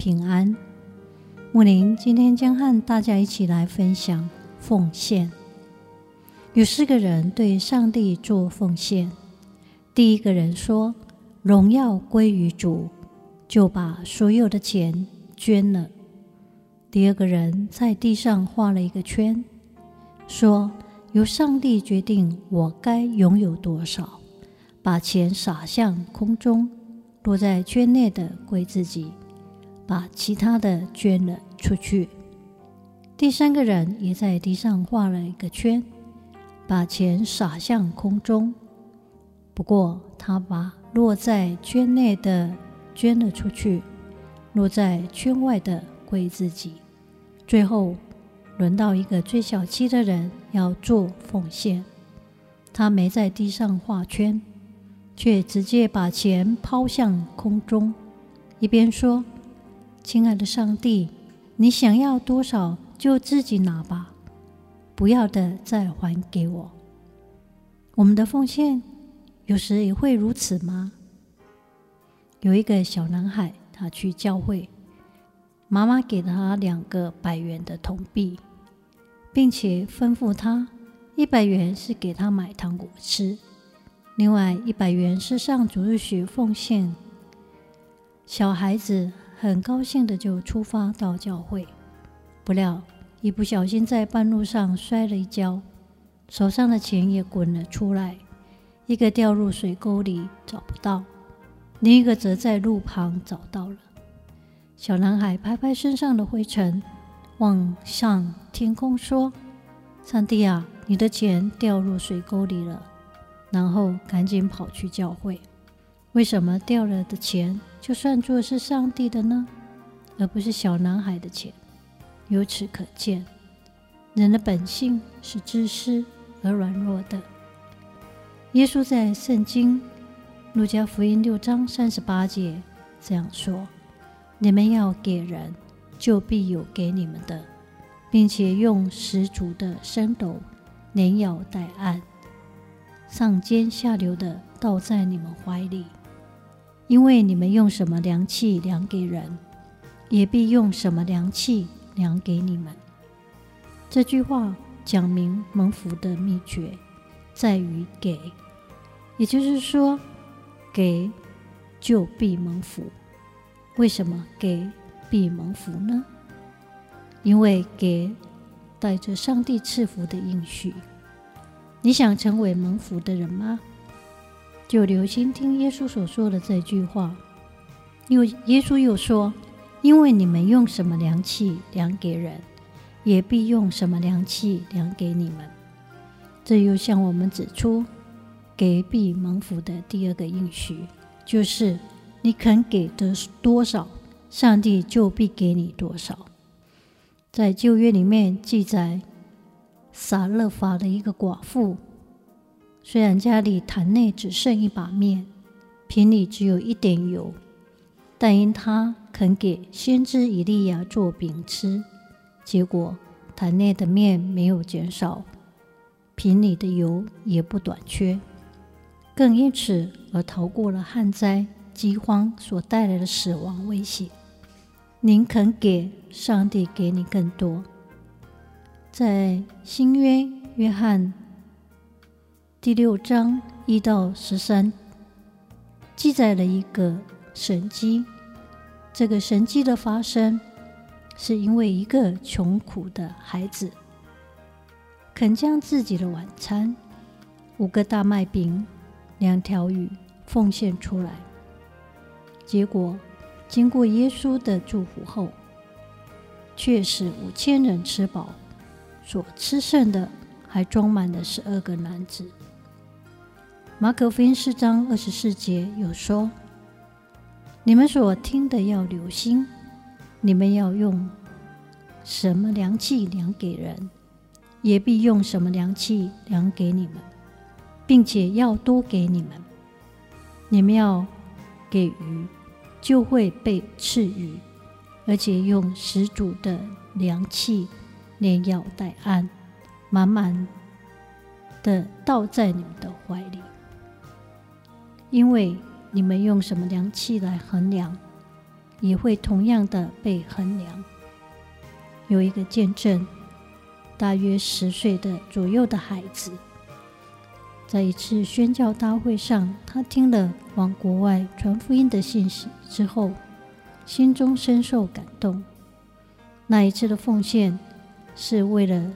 平安，木林今天将和大家一起来分享奉献。有四个人对上帝做奉献。第一个人说：“荣耀归于主”，就把所有的钱捐了。第二个人在地上画了一个圈，说：“由上帝决定我该拥有多少，把钱撒向空中，落在圈内的归自己。”把其他的捐了出去。第三个人也在地上画了一个圈，把钱撒向空中。不过他把落在圈内的捐了出去，落在圈外的归自己。最后轮到一个最小气的人要做奉献，他没在地上画圈，却直接把钱抛向空中，一边说。亲爱的上帝，你想要多少就自己拿吧，不要的再还给我。我们的奉献有时也会如此吗？有一个小男孩，他去教会，妈妈给他两个百元的铜币，并且吩咐他一百元是给他买糖果吃，另外一百元是上主日学奉献。小孩子。很高兴的就出发到教会，不料一不小心在半路上摔了一跤，手上的钱也滚了出来，一个掉入水沟里找不到，另一个则在路旁找到了。小男孩拍拍身上的灰尘，望向天空说：“上帝啊，你的钱掉入水沟里了。”然后赶紧跑去教会。为什么掉了的钱就算作是上帝的呢？而不是小男孩的钱？由此可见，人的本性是自私而软弱的。耶稣在圣经路加福音六章三十八节这样说：“你们要给人，就必有给你们的，并且用十足的升斗，连摇带按，上尖下流的倒在你们怀里。”因为你们用什么量器量给人，也必用什么量器量给你们。这句话讲明蒙福的秘诀在于给，也就是说，给就必蒙福。为什么给必蒙福呢？因为给带着上帝赐福的应许。你想成为蒙福的人吗？就留心听耶稣所说的这句话。又耶稣又说：“因为你们用什么量器量给人，也必用什么量器量给你们。”这又向我们指出，给必蒙福的第二个应许，就是你肯给的多少，上帝就必给你多少。在旧约里面记载，撒勒法的一个寡妇。虽然家里坛内只剩一把面，瓶里只有一点油，但因他肯给先知以利亚做饼吃，结果坛内的面没有减少，瓶里的油也不短缺，更因此而逃过了旱灾、饥荒所带来的死亡威胁。您肯给，上帝给你更多。在新约约翰。第六章一到十三记载了一个神迹。这个神迹的发生，是因为一个穷苦的孩子肯将自己的晚餐——五个大麦饼、两条鱼——奉献出来。结果，经过耶稣的祝福后，却使五千人吃饱，所吃剩的还装满了十二个篮子。马可福音四章二十四节有说：“你们所听的要留心，你们要用什么量器量给人，也必用什么量器量给你们，并且要多给你们。你们要给予，就会被赐予，而且用十足的量器，连药带安，满满的倒在你们的怀里。因为你们用什么量器来衡量，也会同样的被衡量。有一个见证，大约十岁的左右的孩子，在一次宣教大会上，他听了往国外传福音的信息之后，心中深受感动。那一次的奉献是为了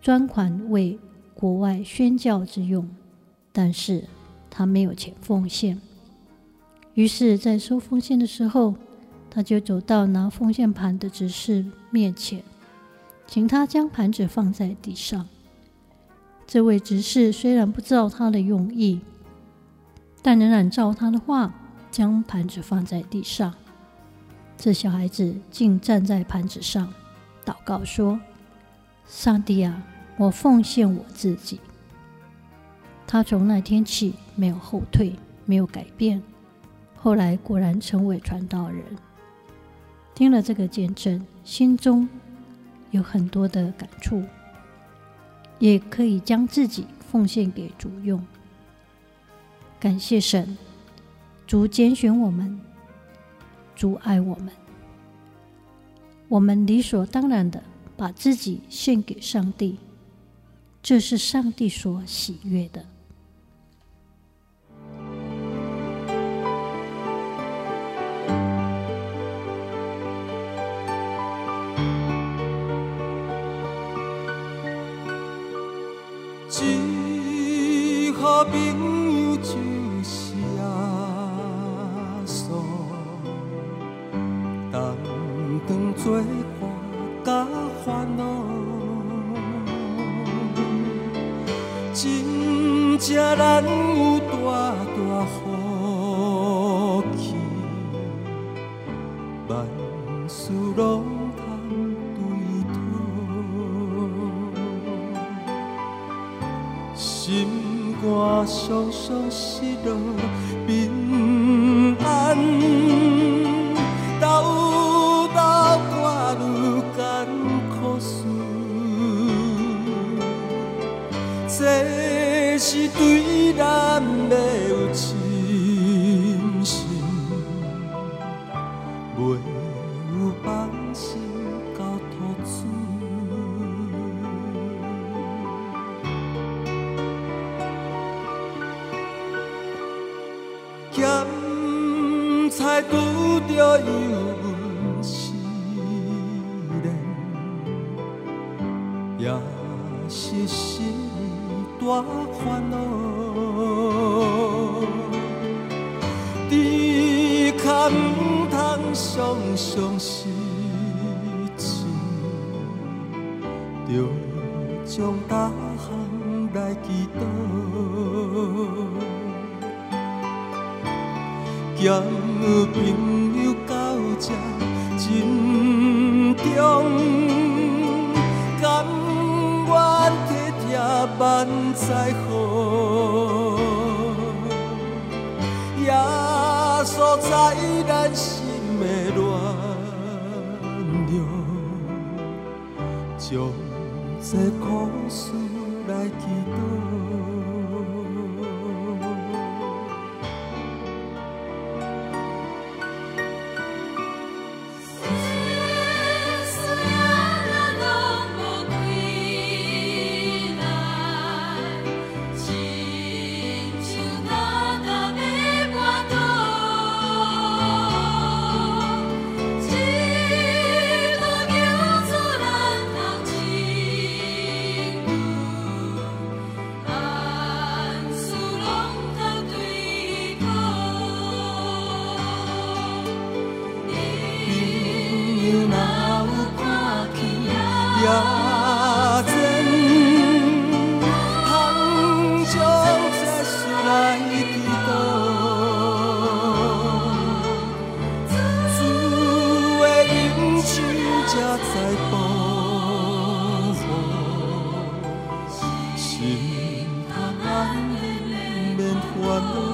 专款为国外宣教之用，但是他没有钱奉献。于是，在收奉献的时候，他就走到拿奉献盘的执事面前，请他将盘子放在地上。这位执事虽然不知道他的用意，但仍然照他的话将盘子放在地上。这小孩子竟站在盘子上，祷告说：“上帝啊，我奉献我自己。”他从那天起没有后退，没有改变。后来果然成为传道人。听了这个见证，心中有很多的感触，也可以将自己奉献给主用。感谢神，主拣选我们。主爱我们，我们理所当然的把自己献给上帝，这是上帝所喜悦的。只好做伴甲烦恼，真正难有大大福气，万事拢肝伤伤失落咸菜拄着油温时冷，也是心。大烦恼，只可唔通常常失志，着将大项来祈祷，交朋友到这真重。万载好，耶稣在咱心的暖流，将这苦事 one.